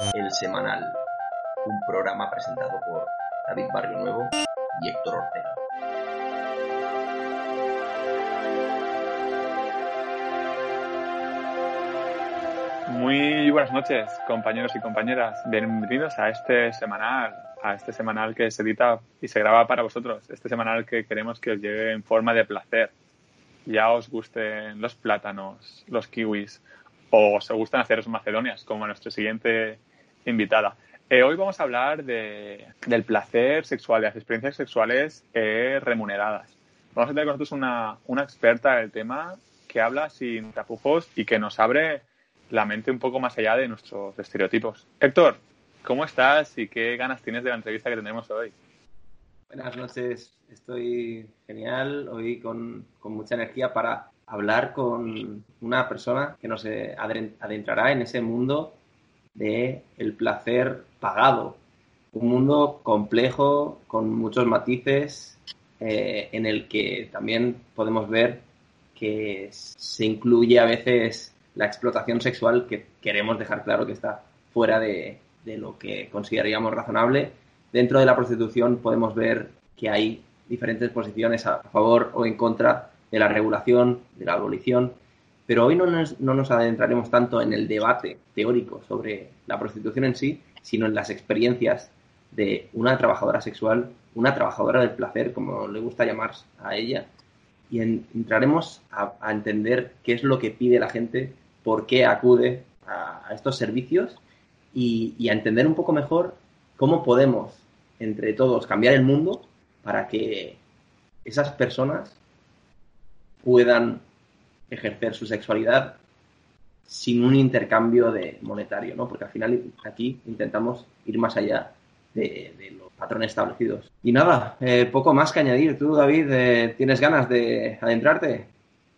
El Semanal, un programa presentado por David Barrio Nuevo y Héctor Ortega. Muy buenas noches, compañeros y compañeras. Bienvenidos a este semanal, a este semanal que se edita y se graba para vosotros. Este semanal que queremos que os llegue en forma de placer. Ya os gusten los plátanos, los kiwis, o os gustan haceros macedonias, como nuestro siguiente invitada. Eh, hoy vamos a hablar de, del placer sexual, de las experiencias sexuales eh, remuneradas. Vamos a tener con nosotros una, experta del tema que habla sin tapujos y que nos abre la mente un poco más allá de nuestros estereotipos. Héctor, ¿cómo estás y qué ganas tienes de la entrevista que tendremos hoy? Buenas noches, estoy genial, hoy con, con mucha energía para hablar con una persona que nos adentrará en ese mundo de el placer pagado. Un mundo complejo, con muchos matices, eh, en el que también podemos ver que se incluye a veces la explotación sexual, que queremos dejar claro que está fuera de, de lo que consideraríamos razonable. Dentro de la prostitución podemos ver que hay diferentes posiciones a favor o en contra de la regulación, de la abolición, pero hoy no nos, no nos adentraremos tanto en el debate teórico sobre la prostitución en sí, sino en las experiencias de una trabajadora sexual, una trabajadora del placer, como le gusta llamar a ella, y entraremos a, entender qué es lo que pide la gente, por qué acude a, estos servicios y, y, a entender un poco mejor cómo podemos, entre todos, cambiar el mundo para que esas personas puedan ejercer su sexualidad sin un intercambio de monetario, ¿no? Porque al final aquí intentamos ir más allá de, los patrones establecidos. Y nada, eh, poco más que añadir. Tú, David, eh, ¿tienes ganas de adentrarte?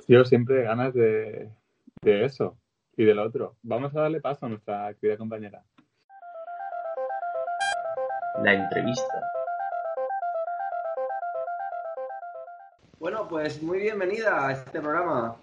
Yo siempre ganas de, de eso y del otro. Vamos a darle paso a nuestra querida compañera. La entrevista. Bueno, pues muy bienvenida a este programa.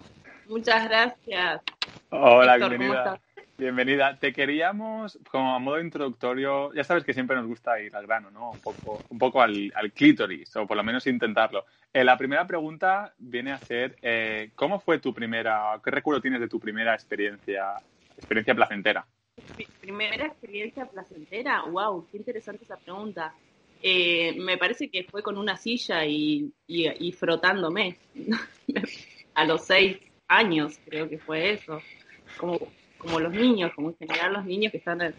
Muchas gracias. Hola, bienvenida. Bienvenida. Te queríamos, como a modo introductorio, ya sabes que siempre nos gusta ir al grano, ¿no? Un poco, un poco al, clítoris, o por lo menos intentarlo. Eh, la primera pregunta viene a ser, eh, ¿cómo fue tu primera, qué recuerdo tienes de tu primera experiencia, experiencia placentera? Primera experiencia placentera, wow, qué interesante esa pregunta. Eh, me parece que fue con una silla y, y, frotándome a los seis años, creo que fue eso. Como, como los niños, como en general los niños que están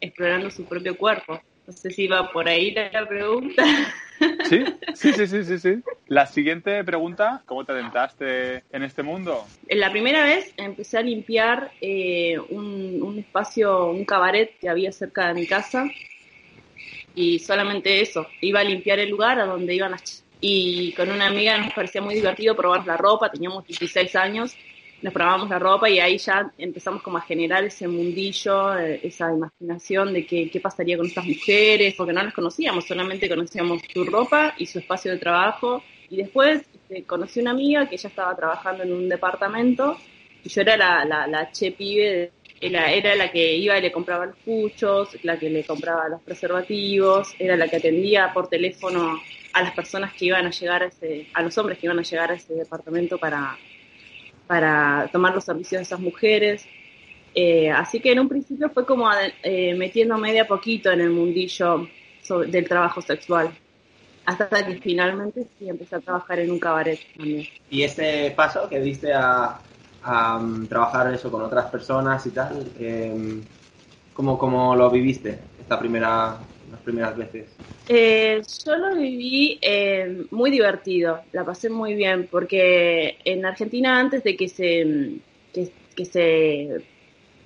explorando su propio cuerpo. No sé si va por ahí la pregunta. Sí, sí, sí, sí, sí, sí. La siguiente pregunta, ¿cómo te adentraste en este mundo? La primera vez empecé a limpiar eh, un, un, espacio, un cabaret que había cerca de mi casa y solamente eso, iba a limpiar el lugar a donde iban las y con una amiga nos parecía muy divertido probar la ropa, teníamos 16 años, nos probábamos la ropa y ahí ya empezamos como a generar ese mundillo, eh, esa imaginación de qué, qué pasaría con estas mujeres, porque no las conocíamos, solamente conocíamos su ropa y su espacio de trabajo. Y después este, conocí una amiga que ya estaba trabajando en un departamento y yo era la, la, la che pibe era, era la que iba y le compraba los puchos, la que le compraba los preservativos, era la que atendía por teléfono a las personas que iban a llegar a ese, a los hombres que iban a llegar a ese departamento para, para tomar los servicios de esas mujeres. Eh, así que en un principio fue como eh, metiéndome de a poquito en el mundillo del trabajo sexual. Hasta que finalmente sí empecé a trabajar en un cabaret también. ¿Y ese paso que diste a, a um, trabajar eso con otras personas y tal. Eh, ¿cómo, ¿cómo, lo viviste esta primera, las primeras veces? Eh, yo lo viví eh, muy divertido, la pasé muy bien, porque en Argentina antes de que se, que, se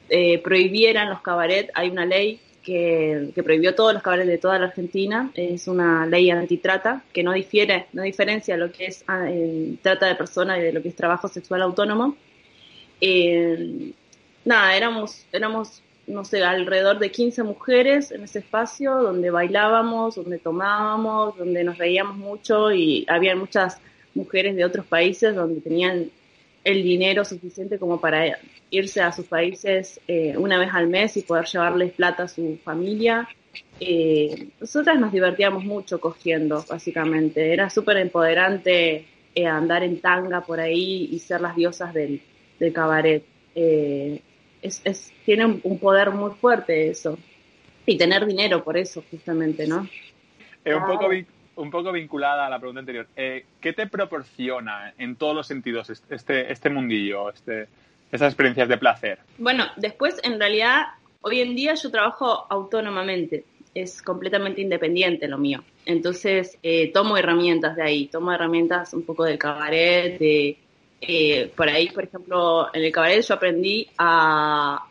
eh, prohibieran los cabarets. Hay una ley que, que, prohibió todos los cabarets de toda la Argentina. Es una ley antitrata que no difiere, no diferencia lo que es ah, trata de personas y de lo que es trabajo sexual autónomo. Eh, nada, éramos, éramos, no sé, alrededor de 15 mujeres en ese espacio donde bailábamos, donde tomábamos, donde nos reíamos mucho y había muchas mujeres de otros países donde tenían el dinero suficiente como para irse a sus países eh, una vez al mes y poder llevarles plata a su familia. Eh, nosotras nos divertíamos mucho cogiendo, básicamente. Era súper empoderante eh, andar en tanga por ahí y ser las diosas del, del cabaret. Es, es, tiene un poder muy fuerte eso. Y tener dinero por eso, justamente, ¿no? Es un poco un poco vinculada a la pregunta anterior. Eh, ¿Qué te proporciona en todos los sentidos este, este mundillo, este, esas experiencias de placer? Bueno, después en realidad hoy en día yo trabajo autónomamente, es completamente independiente lo mío. Entonces eh, tomo herramientas de ahí, tomo herramientas un poco del cabaret, de, eh, por ahí, por ejemplo, en el cabaret yo aprendí a,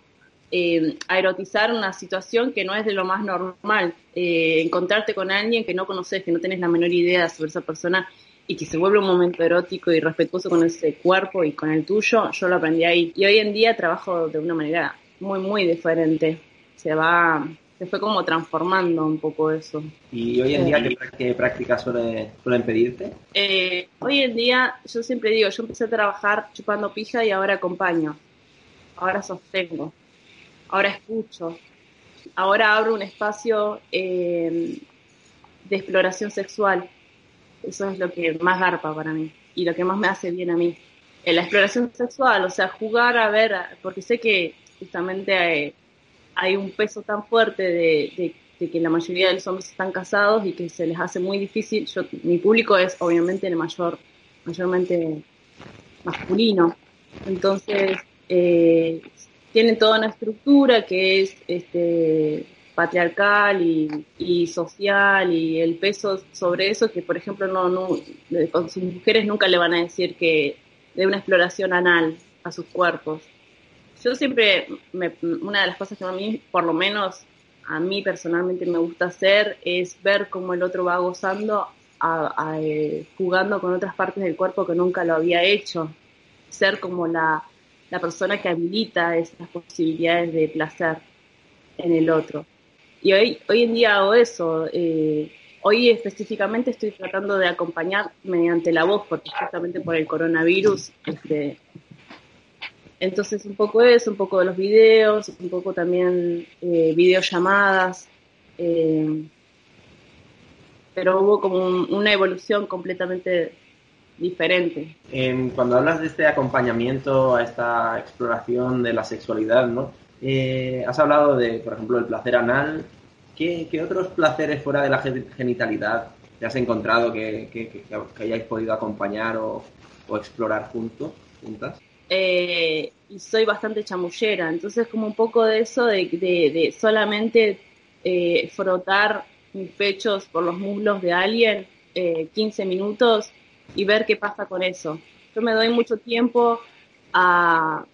eh, a erotizar una situación que no es de lo más normal. Eh, encontrarte con alguien que no conoces, que no tenés la menor idea sobre esa persona y que se vuelve un momento erótico y respetuoso con ese cuerpo y con el tuyo, yo lo aprendí ahí. Y hoy en día trabajo de una manera muy, muy diferente. Se va, se fue como transformando un poco eso. ¿Y hoy en día qué, prácticas suele, suelen pedirte? Eh, hoy en día, yo siempre digo, yo empecé a trabajar chupando pija y ahora acompaño. Ahora sostengo ahora escucho, ahora abro un espacio eh, de exploración sexual. Eso es lo que más garpa para mí y lo que más me hace bien a mí. En la exploración sexual, o sea, jugar a ver, porque sé que justamente hay, un peso tan fuerte de, que la mayoría de los hombres están casados y que se les hace muy difícil. Yo, mi público es obviamente el mayor, mayormente masculino. Entonces, eh, tienen toda una estructura que es este, patriarcal y, social y el peso sobre eso que por ejemplo no, no con sus mujeres nunca le van a decir que de una exploración anal a sus cuerpos yo siempre una de las cosas que a mí por lo menos a mí personalmente me gusta hacer es ver cómo el otro va gozando eh, jugando con otras partes del cuerpo que nunca lo había hecho ser como la la persona que habilita estas posibilidades de placer en el otro. Y hoy, hoy en día hago eso. Eh, hoy específicamente estoy tratando de acompañar mediante la voz, porque justamente por el coronavirus, este, entonces un poco eso, un poco de los videos, un poco también eh, videollamadas. Eh, pero hubo como una evolución completamente diferente. cuando hablas de este acompañamiento a esta exploración de la sexualidad, ¿no? Eh, has hablado de, por ejemplo, el placer anal. ¿Qué, otros placeres fuera de la genitalidad te has encontrado que, que, hayáis podido acompañar o, explorar juntos, juntas? Eh, y soy bastante chamullera, entonces como un poco de eso de, solamente eh, frotar mis pechos por los muslos de alguien 15 minutos y ver qué pasa con eso. Yo me doy mucho tiempo a,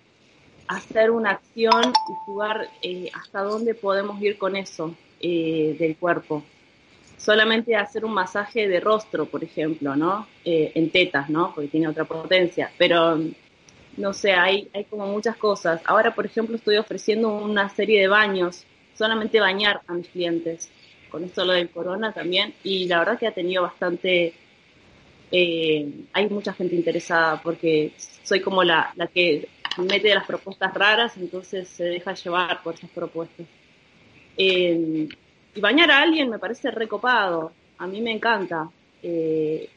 hacer una acción y jugar eh, hasta dónde podemos ir con eso eh, del cuerpo. Solamente hacer un masaje de rostro, por ejemplo, ¿no? Eh, en tetas, ¿no? Porque tiene otra potencia. Pero, no sé, hay, hay como muchas cosas. Ahora, por ejemplo, estoy ofreciendo una serie de baños, solamente bañar a mis clientes. Con esto lo del corona también. Y la verdad que ha tenido bastante eh, hay mucha gente interesada porque soy como la, la que mete las propuestas raras, entonces se deja llevar por esas propuestas. Eh, y bañar a alguien me parece recopado, a mí me encanta. Eh,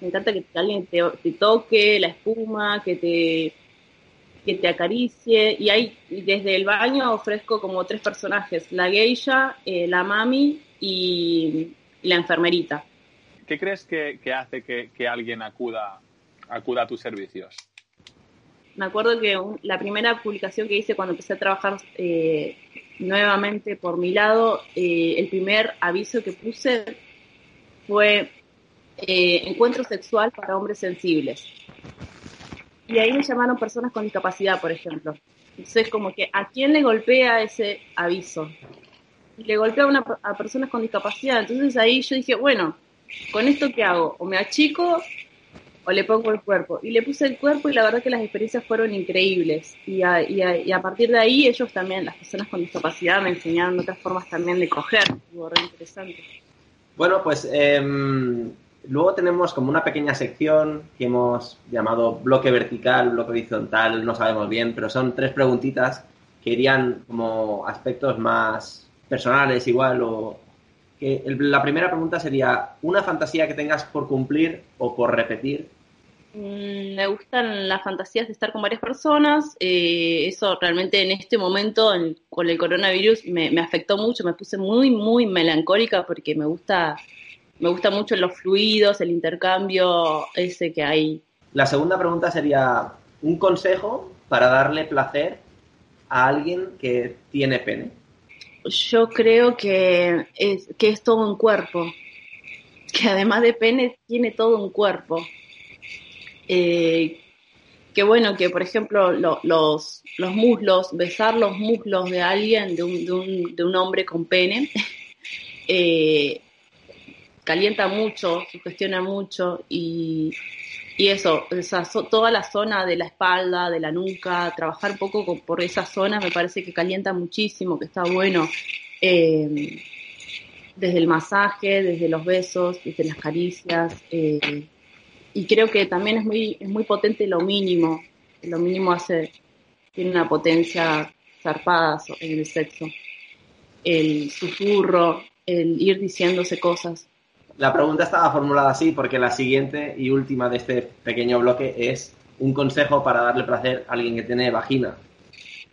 me encanta que alguien te, toque la espuma, que te, que te acaricie. Y hay, desde el baño ofrezco como tres personajes, la geisha, la mami y la enfermerita. ¿Qué crees que, hace que, alguien acuda, acuda a tus servicios? Me acuerdo que la primera publicación que hice cuando empecé a trabajar eh, nuevamente por mi lado, eh, el primer aviso que puse fue eh, encuentro sexual para hombres sensibles. Y ahí me llamaron personas con discapacidad, por ejemplo. Entonces, como que a quién le golpea ese aviso. Y le golpea a, una, a personas con discapacidad. Entonces ahí yo dije, bueno, ¿con esto qué hago? O me achico o le pongo el cuerpo. Y le puse el cuerpo y la verdad que las experiencias fueron increíbles. Y a, y a, partir de ahí ellos también, las personas con discapacidad, me enseñaron otras formas también de coger. Fue re interesante. Bueno, pues em, luego tenemos como una pequeña sección que hemos llamado bloque vertical, bloque horizontal, no sabemos bien, pero son tres preguntitas que irían como aspectos más personales igual o que la primera pregunta sería una fantasía que tengas por cumplir o por repetir Mm, me gustan las fantasías de estar con varias personas. Eh, eso realmente en este momento con el coronavirus me, afectó mucho. Me puse muy, muy melancólica porque me gusta, me gusta mucho los fluidos, el intercambio ese que hay. La segunda pregunta sería un consejo para darle placer a alguien que tiene pene. Yo creo que es, que es todo un cuerpo. Que además de pene tiene todo un cuerpo eh, que bueno, que por ejemplo los, los muslos, besar los muslos de alguien, de un, de un, de un hombre con pene, eh, calienta mucho, sugestiona mucho y, y eso, toda la zona de la espalda, de la nuca, trabajar un poco por esa zona me parece que calienta muchísimo, que está bueno. Eh, desde el masaje, desde los besos, desde las caricias. Eh, y creo que también es muy, es muy potente lo mínimo. Lo mínimo hace, tiene una potencia zarpada en el sexo. El susurro, el ir diciéndose cosas. La pregunta estaba formulada así porque la siguiente y última de este pequeño bloque es un consejo para darle placer a alguien que tiene vagina.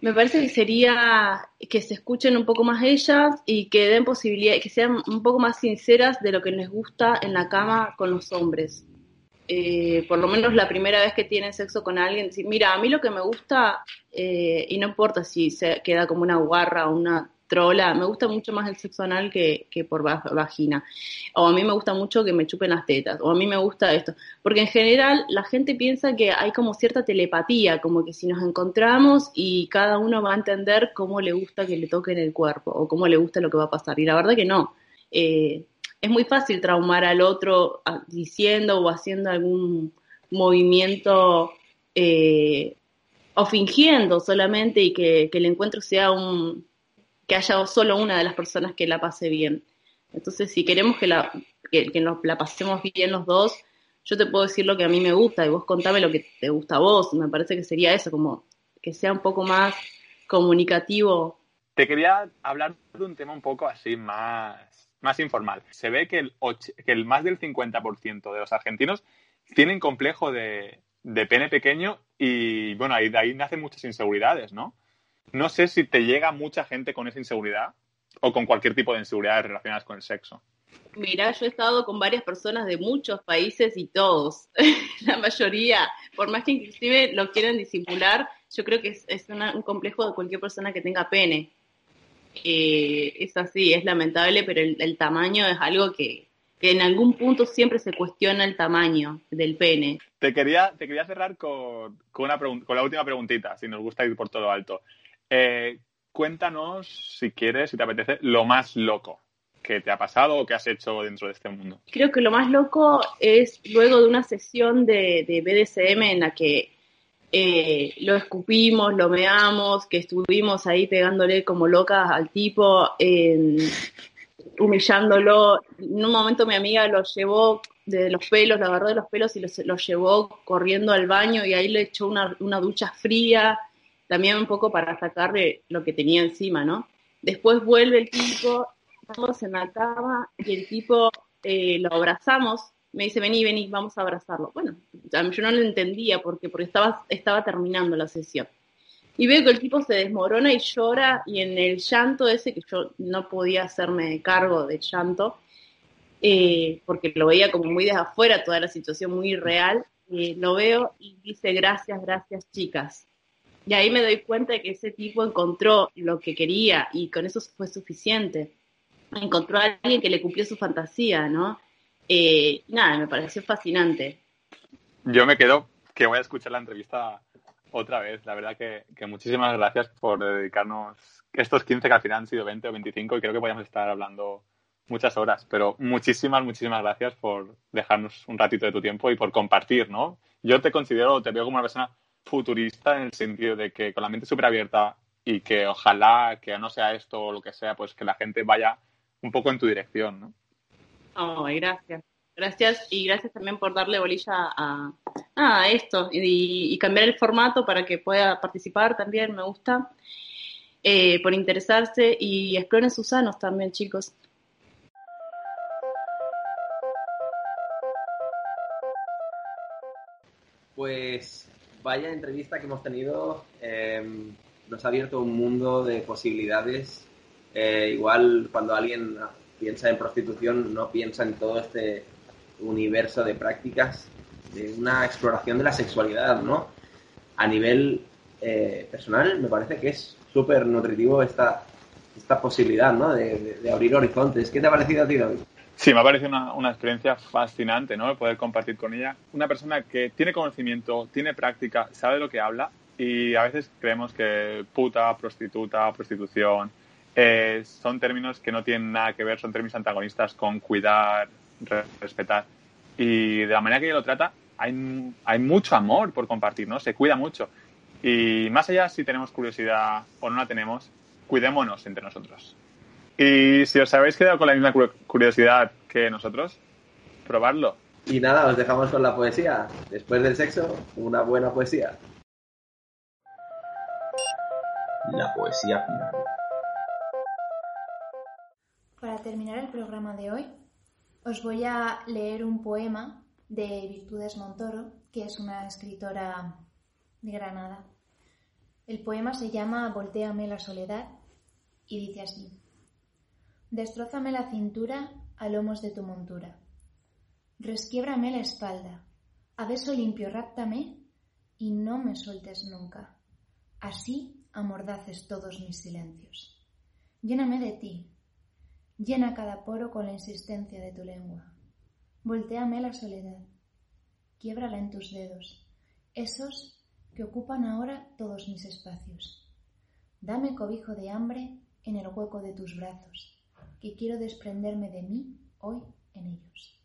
Me parece que sería que se escuchen un poco más ellas y que den posibilidad, que sean un poco más sinceras de lo que les gusta en la cama con los hombres. Eh, por lo menos la primera vez que tienen sexo con alguien, decir, mira, a mí lo que me gusta, eh, y no importa si se queda como una guarra o una trola, me gusta mucho más el sexo anal que, que por vagina. O a mí me gusta mucho que me chupen las tetas, o a mí me gusta esto. Porque en general la gente piensa que hay como cierta telepatía, como que si nos encontramos y cada uno va a entender cómo le gusta que le toquen el cuerpo, o cómo le gusta lo que va a pasar. Y la verdad que no. Eh, es muy fácil traumar al otro diciendo o haciendo algún movimiento eh, o fingiendo solamente y que, el encuentro sea un que haya solo una de las personas que la pase bien. Entonces, si queremos que la, que, nos la pasemos bien los dos, yo te puedo decir lo que a mí me gusta y vos contame lo que te gusta a vos. Me parece que sería eso, como que sea un poco más comunicativo. Te quería hablar de un tema un poco así más más informal. Se ve que el, que el más del 50% de los argentinos tienen complejo de, pene pequeño y, bueno, ahí, de ahí nacen muchas inseguridades, ¿no? No sé si te llega mucha gente con esa inseguridad o con cualquier tipo de inseguridades relacionadas con el sexo. Mira, yo he estado con varias personas de muchos países y todos, la mayoría, por más que inclusive lo quieran disimular, yo creo que es, un complejo de cualquier persona que tenga pene. Eh, es así, es lamentable, pero el, tamaño es algo que, en algún punto siempre se cuestiona el tamaño del pene. Te quería, te quería cerrar con, una con la última preguntita, si nos gusta ir por todo alto. Eh, cuéntanos, si quieres, si te apetece, lo más loco que te ha pasado o que has hecho dentro de este mundo. Creo que lo más loco es luego de una sesión de, de BDSM en la que eh, lo escupimos, lo meamos, que estuvimos ahí pegándole como locas al tipo, humillándolo. En un momento mi amiga lo llevó de los pelos, lo agarró de los pelos y lo, llevó corriendo al baño y ahí le echó una, ducha fría, también un poco para sacarle lo que tenía encima, ¿no? Después vuelve el tipo, en la cama y el tipo eh, lo abrazamos me dice, vení, vení, vamos a abrazarlo. Bueno, yo no lo entendía porque, porque estaba, estaba terminando la sesión. Y veo que el tipo se desmorona y llora y en el llanto ese, que yo no podía hacerme cargo del llanto, eh, porque lo veía como muy desde afuera, toda la situación muy real, eh, lo veo y dice, gracias, gracias chicas. Y ahí me doy cuenta de que ese tipo encontró lo que quería y con eso fue suficiente. Encontró a alguien que le cumplió su fantasía, ¿no? Eh, nada, me pareció fascinante. Yo me quedo que voy a escuchar la entrevista otra vez. La verdad que, muchísimas gracias por dedicarnos estos 15 que al final han sido 20 o 25 y creo que podríamos estar hablando muchas horas, pero muchísimas, muchísimas gracias por dejarnos un ratito de tu tiempo y por compartir, ¿no? Yo te considero, te veo como una persona futurista en el sentido de que con la mente súper abierta y que ojalá que no sea esto o lo que sea, pues que la gente vaya un poco en tu dirección, ¿no? Oh, gracias. Gracias y gracias también por darle bolilla a, esto y, cambiar el formato para que pueda participar también, me gusta. Eh, por interesarse y exploren sus sanos también, chicos. Pues vaya entrevista que hemos tenido. Em, nos ha abierto un mundo de posibilidades. Eh, igual cuando alguien piensa en prostitución no piensa en todo este universo de prácticas de una exploración de la sexualidad, ¿no? A nivel eh, personal me parece que es súper nutritivo esta, esta posibilidad, ¿no? De, abrir horizontes. ¿Qué te ha parecido a ti, David? Sí, me ha parecido una, una, experiencia fascinante, ¿no? Poder compartir con ella. Una persona que tiene conocimiento, tiene práctica, sabe lo que habla y a veces creemos que puta, prostituta, prostitución eh, son términos que no tienen nada que ver, son términos antagonistas con cuidar, respetar. Y de la manera que ella lo trata, hay, hay mucho amor por compartir, ¿no? Se cuida mucho. Y más allá si tenemos curiosidad o no la tenemos, cuidémonos entre nosotros. Y si os habéis quedado con la misma curiosidad que nosotros, probadlo. Y nada, os dejamos con la poesía. Después del sexo, una buena poesía. La poesía final. Para terminar el programa de hoy, os voy a leer un poema de Virtudes Montoro, que es una escritora de Granada. El poema se llama Voltéame la soledad y dice así. Destrózame la cintura a lomos de tu montura. Resquiébrame la espalda, a beso limpio ráptame y no me sueltes nunca. Así amordaces todos mis silencios. Lléname de ti, llena cada poro con la insistencia de tu lengua. Voltéame la soledad, quiebrala en tus dedos, esos que ocupan ahora todos mis espacios. Dame cobijo de hambre en el hueco de tus brazos, que quiero desprenderme de mí hoy en ellos.